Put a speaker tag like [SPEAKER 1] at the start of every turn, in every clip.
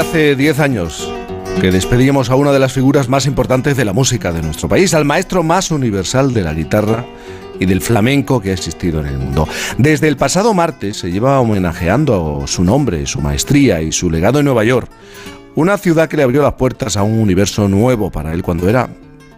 [SPEAKER 1] Hace 10 años que despedíamos a una de las figuras más importantes de la música de nuestro país, al maestro más universal de la guitarra y del flamenco que ha existido en el mundo. Desde el pasado martes se lleva homenajeando su nombre, su maestría y su legado en Nueva York, una ciudad que le abrió las puertas a un universo nuevo para él cuando era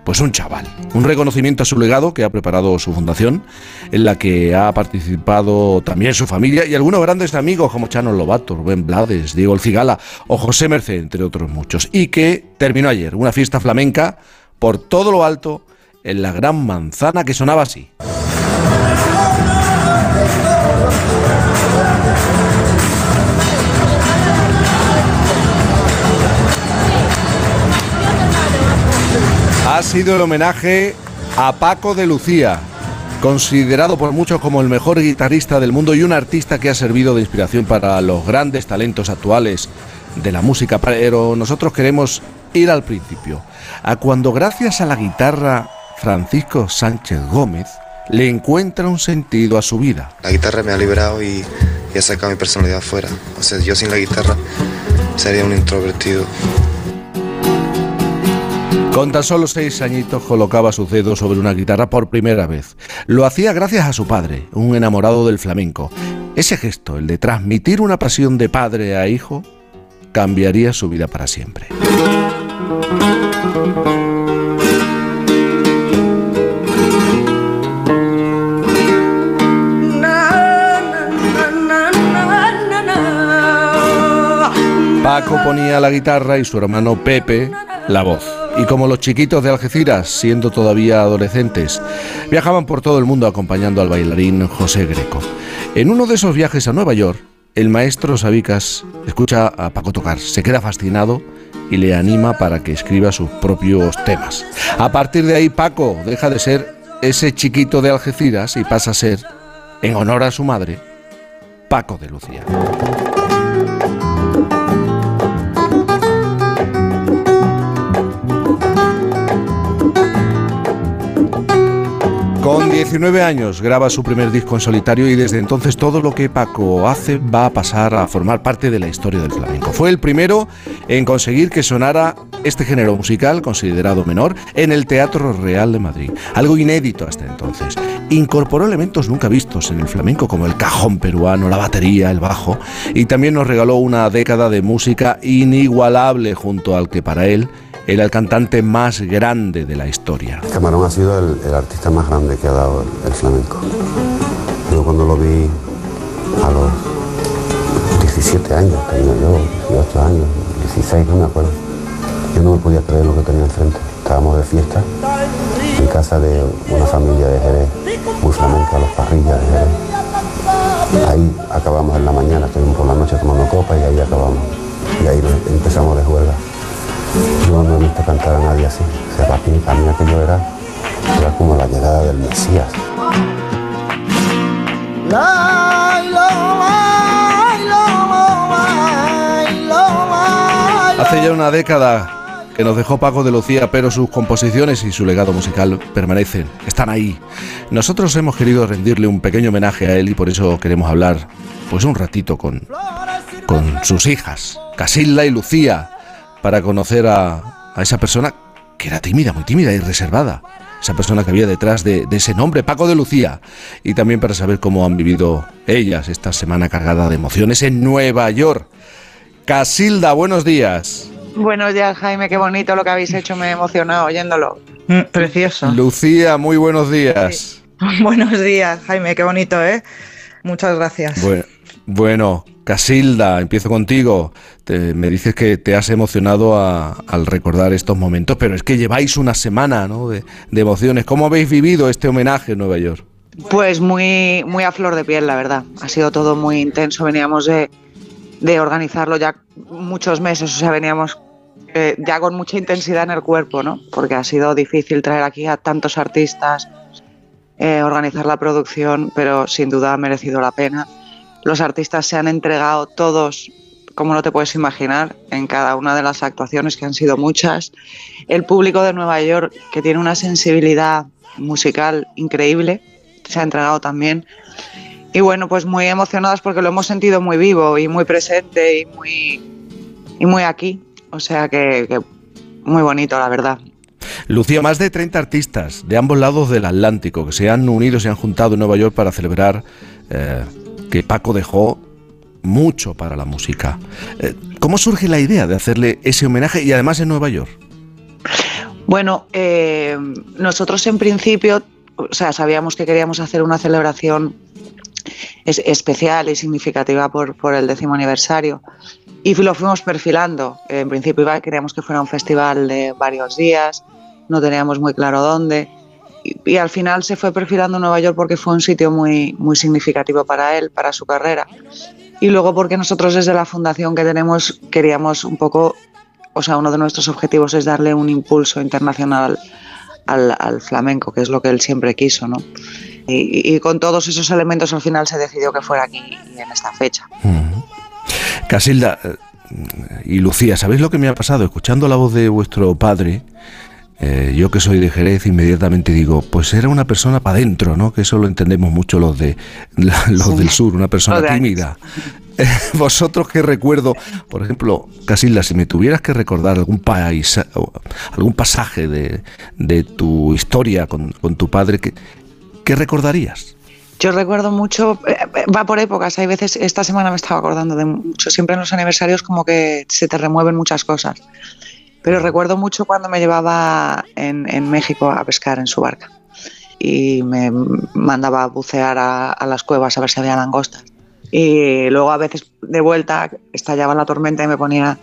[SPEAKER 1] pues un chaval. Un reconocimiento a su legado que ha preparado su fundación, en la que ha participado también su familia y algunos grandes amigos como Chano Lobato, Rubén Blades, Diego El Cigala o José Merced, entre otros muchos. Y que terminó ayer, una fiesta flamenca por todo lo alto en la gran manzana que sonaba así. Ha sido el homenaje a Paco de Lucía, considerado por muchos como el mejor guitarrista del mundo y un artista que ha servido de inspiración para los grandes talentos actuales de la música. Pero nosotros queremos ir al principio, a cuando gracias a la guitarra Francisco Sánchez Gómez le encuentra un sentido a su vida.
[SPEAKER 2] La guitarra me ha liberado y, ha sacado mi personalidad afuera. O sea, yo sin la guitarra sería un introvertido.
[SPEAKER 1] Con tan solo seis añitos colocaba su dedo sobre una guitarra por primera vez. Lo hacía gracias a su padre, un enamorado del flamenco. Ese gesto, el de transmitir una pasión de padre a hijo, cambiaría su vida para siempre. Paco ponía la guitarra y su hermano Pepe la voz. Y como los chiquitos de Algeciras, siendo todavía adolescentes, viajaban por todo el mundo acompañando al bailarín José Greco. En uno de esos viajes a Nueva York, el maestro Sabicas escucha a Paco tocar, se queda fascinado y le anima para que escriba sus propios temas. A partir de ahí, Paco deja de ser ese chiquito de Algeciras y pasa a ser, en honor a su madre, Paco de Lucía. 19 años graba su primer disco en solitario y desde entonces todo lo que Paco hace va a pasar a formar parte de la historia del flamenco. Fue el primero en conseguir que sonara este género musical, considerado menor, en el Teatro Real de Madrid, algo inédito hasta entonces. Incorporó elementos nunca vistos en el flamenco como el cajón peruano, la batería, el bajo y también nos regaló una década de música inigualable junto al que para él era el cantante más grande de la historia.
[SPEAKER 3] Camarón ha sido el, artista más grande que ha dado el, flamenco. Yo cuando lo vi a los 17 años, tenía yo, 18 años, 16, no me acuerdo. Yo no me podía creer lo que tenía enfrente. Estábamos de fiesta en casa de una familia de Jerez, muy flamenca, los parrillas de Jerez. Ahí acabamos en la mañana, estuvimos por la noche tomando copa y ahí acabamos. Y ahí empezamos de juega. Yo no he visto cantar a nadie así. O sea, para mí, para mí aquello era, era como la llegada del Mesías.
[SPEAKER 1] Hace ya una década que nos dejó Paco de Lucía, pero sus composiciones y su legado musical permanecen, están ahí. Nosotros hemos querido rendirle un pequeño homenaje a él y por eso queremos hablar pues un ratito con, con sus hijas, Casilda y Lucía, para conocer a, esa persona que era tímida, muy tímida y reservada. Esa persona que había detrás de, ese nombre, Paco de Lucía. Y también para saber cómo han vivido ellas esta semana cargada de emociones en Nueva York. Casilda, buenos días.
[SPEAKER 4] Buenos días, Jaime, qué bonito lo que habéis hecho, me he emocionado oyéndolo. Mm, precioso.
[SPEAKER 1] Lucía, muy buenos días.
[SPEAKER 4] Buenos días, Jaime, qué bonito, ¿eh? Muchas gracias.
[SPEAKER 1] Bueno, bueno Casilda, empiezo contigo. me dices que te has emocionado al recordar estos momentos, pero es que lleváis una semana de, emociones. ¿Cómo habéis vivido este homenaje en Nueva York?
[SPEAKER 4] Pues muy, muy a flor de piel, la verdad. Ha sido todo muy intenso. Veníamos de, organizarlo ya muchos meses, o sea, veníamos eh, ya con mucha intensidad en el cuerpo, ¿no? Porque ha sido difícil traer aquí a tantos artistas, eh, organizar la producción, pero sin duda ha merecido la pena los artistas se han entregado todos, como no te puedes imaginar, en cada una de las actuaciones, que han sido muchas. El público de Nueva York, que tiene una sensibilidad musical increíble, se ha entregado también. Y bueno, pues muy emocionadas porque lo hemos sentido muy vivo y muy presente y muy y muy aquí. O sea que, muy bonito, la verdad.
[SPEAKER 1] Lucía, más de 30 artistas de ambos lados del Atlántico que se han unido, se han juntado en Nueva York para celebrar eh, que Paco dejó mucho para la música. Eh, ¿Cómo surge la idea de hacerle ese homenaje y además en Nueva York?
[SPEAKER 4] Bueno, eh, nosotros en principio, o sea, sabíamos que queríamos hacer una celebración especial y significativa por, por el décimo aniversario y lo fuimos perfilando. En principio queríamos que fuera un festival de varios días, no teníamos muy claro dónde. Y, al final se fue perfilando Nueva York porque fue un sitio muy, muy significativo para él, para su carrera. Y luego porque nosotros desde la fundación que tenemos queríamos un poco, o sea, uno de nuestros objetivos es darle un impulso internacional al, flamenco, que es lo que él siempre quiso, ¿no? Y, con todos esos elementos al final se decidió que fuera aquí en esta fecha.
[SPEAKER 1] Casilda eh, y Lucía, ¿sabéis lo que me ha pasado? Escuchando la voz de vuestro padre, eh, yo que soy de Jerez, inmediatamente digo, pues era una persona para adentro, ¿no? Que eso lo entendemos mucho los, de, los del sur, una persona tímida. Vosotros qué recuerdo, por ejemplo, Casilda, si me tuvieras que recordar algún país, algún pasaje de, tu historia con, tu padre, ¿qué, ¿qué recordarías?
[SPEAKER 4] Yo recuerdo mucho, eh, va por épocas, hay veces, esta semana me estaba acordando de mucho, siempre en los aniversarios como que se te remueven muchas cosas, pero recuerdo mucho cuando me llevaba en, México a pescar en su barca y me mandaba a bucear a, las cuevas a ver si había langostas. Y luego a veces de vuelta estallaba la tormenta y me ponía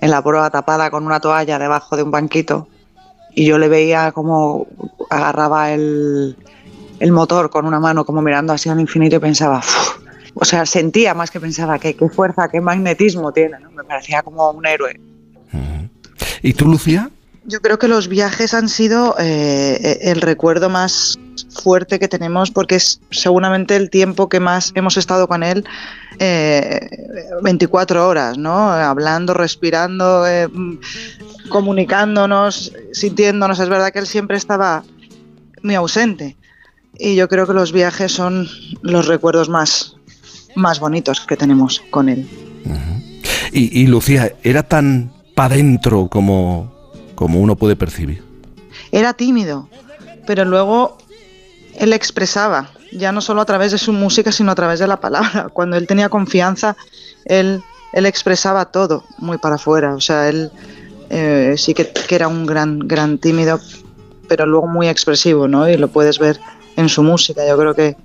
[SPEAKER 4] en la proa tapada con una toalla debajo de un banquito y yo le veía como agarraba el, el motor con una mano como mirando así al infinito y pensaba, o sea, sentía más que pensaba que qué fuerza, qué magnetismo tiene, me parecía como un héroe.
[SPEAKER 1] ¿Y tú, Lucía?
[SPEAKER 5] Yo creo que los viajes han sido eh, el recuerdo más fuerte que tenemos porque es seguramente el tiempo que más hemos estado con él, 24 eh, horas, ¿no? Hablando, respirando, eh, comunicándonos, sintiéndonos. Es verdad que él siempre estaba muy ausente y yo creo que los viajes son los recuerdos más, más bonitos que tenemos con él.
[SPEAKER 1] y, Lucía, ¿era tan para adentro como, como uno puede percibir?
[SPEAKER 5] Era tímido, pero luego él expresaba, ya no solo a través de su música, sino a través de la palabra. Cuando él tenía confianza, él, él expresaba todo muy para afuera. O sea, él eh, sí que, que, era un gran, gran tímido, pero luego muy expresivo, ¿no? Y lo puedes ver en su música. Yo creo que,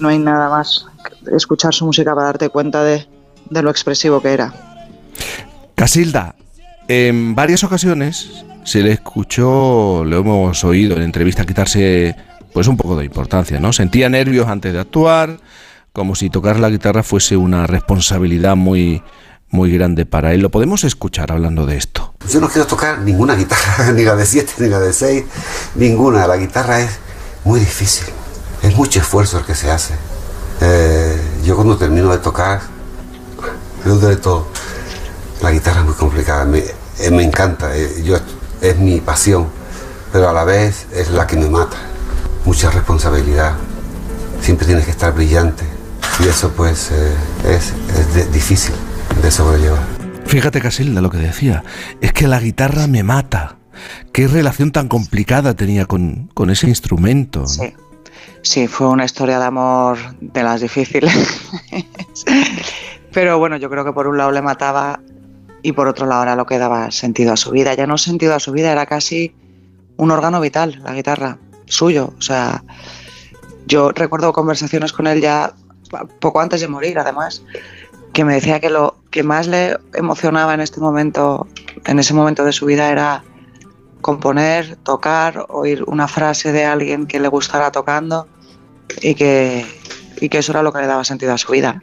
[SPEAKER 5] no hay nada más que escuchar su música para darte cuenta de, lo expresivo que era.
[SPEAKER 1] Casilda, en varias ocasiones se le escuchó, lo hemos oído en entrevista, quitarse pues un poco de importancia, ¿no? Sentía nervios antes de actuar, como si tocar la guitarra fuese una responsabilidad muy, muy grande para él. Lo podemos escuchar hablando de esto.
[SPEAKER 3] Yo no quiero tocar ninguna guitarra, ni la de 7, ni la de 6, ninguna. La guitarra es muy difícil. Es mucho esfuerzo el que se hace. Eh, yo cuando termino de tocar, me duele todo. La guitarra es muy complicada, me, eh, me encanta, eh, yo, es mi pasión, pero a la vez es la que me mata. Mucha responsabilidad, siempre tienes que estar brillante y eso pues es, es difícil de sobrellevar.
[SPEAKER 1] Fíjate Casilda lo que decía, es que la guitarra me mata. ¿Qué relación tan complicada tenía con, ese instrumento?
[SPEAKER 4] Sí. sí, fue una historia de amor de las difíciles. Pero bueno, yo creo que por un lado le mataba y por otro lado era lo que daba sentido a su vida. Ya no sentido a su vida, era casi un órgano vital, la guitarra, suyo. O sea, yo recuerdo conversaciones con él ya poco antes de morir, además, que me decía que lo que más le emocionaba en este momento, en ese momento de su vida, era componer, tocar, oír una frase de alguien que le gustara tocando y que, y que eso era lo que le daba sentido a su vida.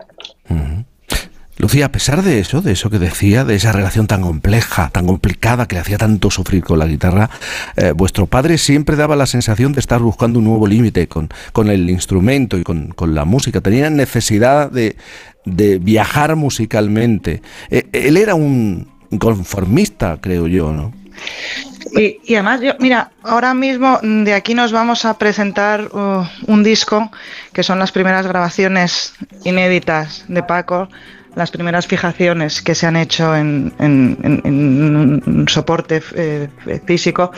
[SPEAKER 1] Lucía, a pesar de eso, de eso que decía, de esa relación tan compleja, tan complicada que le hacía tanto sufrir con la guitarra, eh, vuestro padre siempre daba la sensación de estar buscando un nuevo límite con, con, el instrumento y con, con, la música. Tenía necesidad de, de viajar musicalmente. Eh, él era un conformista, creo yo, ¿no?
[SPEAKER 5] Y, además, yo, mira, ahora mismo de aquí nos vamos a presentar uh, un disco que son las primeras grabaciones inéditas de Paco, las primeras fijaciones que se han hecho en, un soporte eh, físico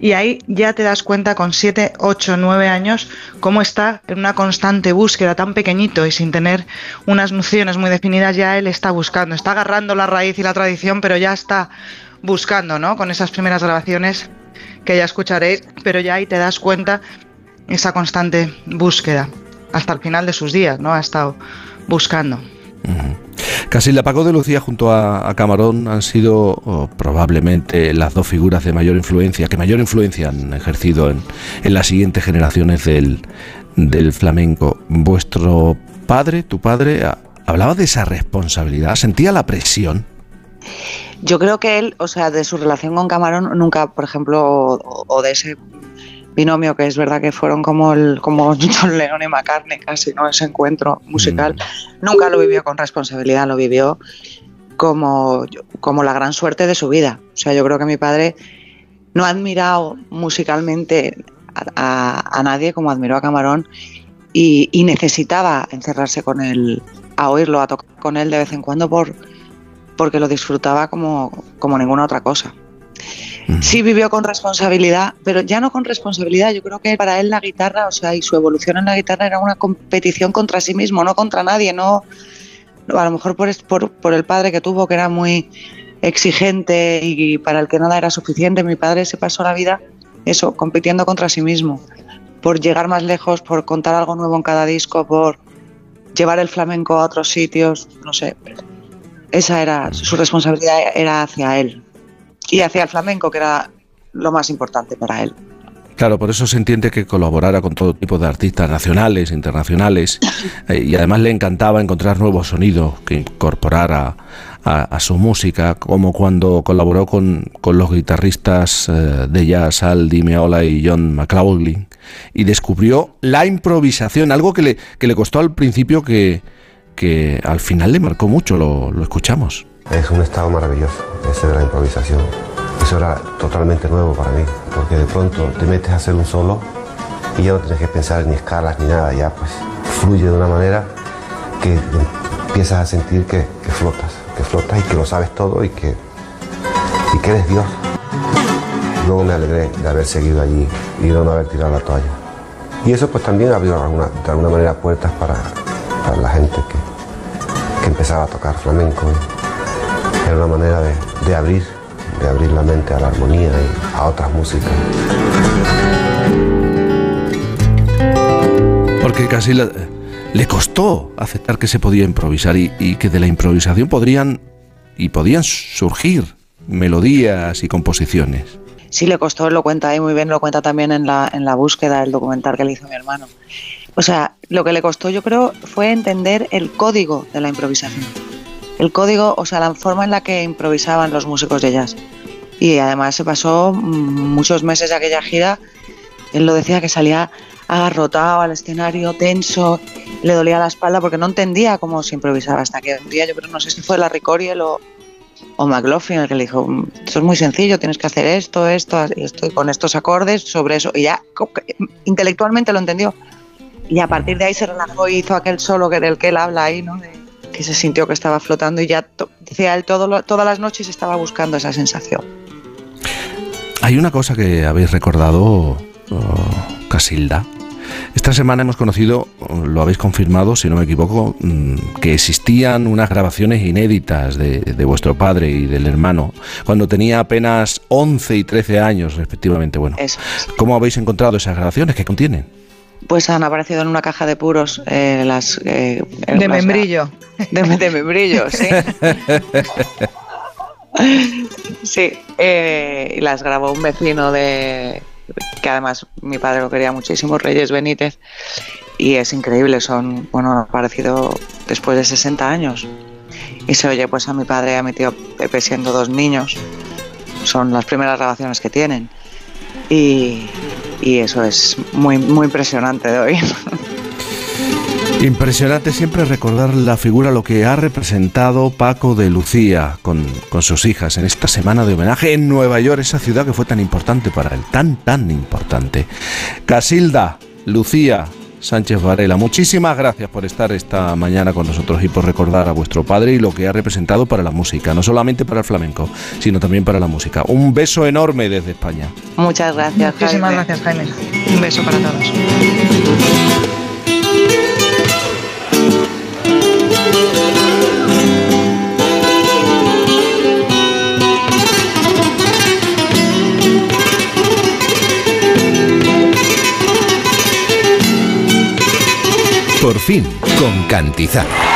[SPEAKER 5] y ahí ya te das cuenta con 7, 8, 9 años cómo está en una constante búsqueda tan pequeñito y sin tener unas nociones muy definidas, ya él está buscando, está agarrando la raíz y la tradición, pero ya está buscando, ¿no? Con esas primeras grabaciones que ya escucharéis, pero ya ahí te das cuenta esa constante búsqueda hasta el final de sus días, ¿no? Ha estado buscando.
[SPEAKER 1] El Paco de Lucía junto a, Camarón han sido probablemente las dos figuras de mayor influencia, que mayor influencia han ejercido en, las siguientes generaciones del, del flamenco. Vuestro padre, tu padre, hablaba de esa responsabilidad, sentía la presión.
[SPEAKER 4] Yo creo que él, o sea, de su relación con Camarón, nunca, por ejemplo, o de ese binomio que es verdad que fueron como el, como John Lennon y McCartney casi, ¿no? Ese encuentro musical. Mm. Nunca lo vivió con responsabilidad, lo vivió como, como la gran suerte de su vida. O sea, yo creo que mi padre no ha admirado musicalmente a, nadie como admiró a Camarón y, y, necesitaba encerrarse con él, a oírlo, a tocar con él de vez en cuando por, porque lo disfrutaba como, como ninguna otra cosa. Sí vivió con responsabilidad, pero ya no con responsabilidad. Yo creo que para él la guitarra, o sea, y su evolución en la guitarra era una competición contra sí mismo, no contra nadie. No, a lo mejor por, por, por el padre que tuvo, que era muy exigente y para el que nada era suficiente. Mi padre se pasó la vida eso, compitiendo contra sí mismo, por llegar más lejos, por contar algo nuevo en cada disco, por llevar el flamenco a otros sitios, no sé. Esa era su responsabilidad era hacia él, y hacia el flamenco, que era lo más importante para él.
[SPEAKER 1] Claro, por eso se entiende que colaborara con todo tipo de artistas nacionales, internacionales, eh, y además le encantaba encontrar nuevos sonidos que incorporara a, su música, como cuando colaboró con, los guitarristas eh, de jazz Al Di Meola y John McLaughlin, y descubrió la improvisación, algo que le, que le costó al principio que, que al final le marcó mucho, lo, lo escuchamos.
[SPEAKER 3] Es un estado maravilloso, ese de la improvisación. Eso era totalmente nuevo para mí, porque de pronto te metes a hacer un solo y ya no tienes que pensar ni escalas ni nada, ya pues fluye de una manera que empiezas a sentir que, flotas, que flotas y que lo sabes todo y que, y que eres Dios. Luego me alegré de haber seguido allí y de no haber tirado la toalla. Y eso pues también abrió de alguna manera puertas para, la gente que, que empezaba a tocar flamenco. Era una manera de, abrir, de abrir la mente a la armonía y a otras músicas.
[SPEAKER 1] Porque casi le, costó aceptar que se podía improvisar y, que de la improvisación podrían y podían surgir melodías y composiciones.
[SPEAKER 4] Sí, le costó, lo cuenta ahí muy bien, lo cuenta también en la, en la búsqueda del documental que le hizo mi hermano. O sea, lo que le costó yo creo fue entender el código de la improvisación el código, o sea, la forma en la que improvisaban los músicos de jazz. Y además se pasó muchos meses de aquella gira, él lo decía que salía agarrotado al escenario, tenso, le dolía la espalda porque no entendía cómo se improvisaba hasta que un día, yo creo, no sé si fue la Ricoriel o, o McLaughlin el que le dijo, esto es muy sencillo, tienes que hacer esto, esto, esto, con estos acordes, sobre eso, y ya intelectualmente lo entendió. Y a partir de ahí se relajó y hizo aquel solo que del que él habla ahí, ¿no? Que se sintió que estaba flotando y ya decía él todo, todas las noches estaba buscando esa sensación.
[SPEAKER 1] Hay una cosa que habéis recordado, oh, Casilda. Esta semana hemos conocido, lo habéis confirmado, si no me equivoco, mm, que existían unas grabaciones inéditas de, vuestro padre y del hermano cuando tenía apenas 11 y 13 años, respectivamente. Bueno, ¿cómo habéis encontrado esas grabaciones? ¿Qué contienen?
[SPEAKER 4] Pues han aparecido en una caja de puros eh, las...
[SPEAKER 5] Eh, de membrillo.
[SPEAKER 4] De, membrillo, sí. sí, eh, y las grabó un vecino de... que además mi padre lo quería muchísimo, Reyes Benítez, y es increíble, son, bueno, han aparecido después de 60 años. Y se oye pues a mi padre y a mi tío Pepe siendo dos niños. Son las primeras grabaciones que tienen. Y, y eso es muy, muy impresionante de oír.
[SPEAKER 1] Impresionante siempre recordar la figura, lo que ha representado Paco de Lucía con, con, sus hijas en esta semana de homenaje en Nueva York, esa ciudad que fue tan importante para él, tan, tan importante. Casilda, Lucía, Sánchez Varela. Muchísimas gracias por estar esta mañana con nosotros y por recordar a vuestro padre y lo que ha representado para la música, no solamente para el flamenco, sino también para la música. Un beso enorme desde España.
[SPEAKER 4] Muchas gracias.
[SPEAKER 5] Muchísimas gracias, Jaime. Un beso para todos.
[SPEAKER 6] Por fin, con Cantizar.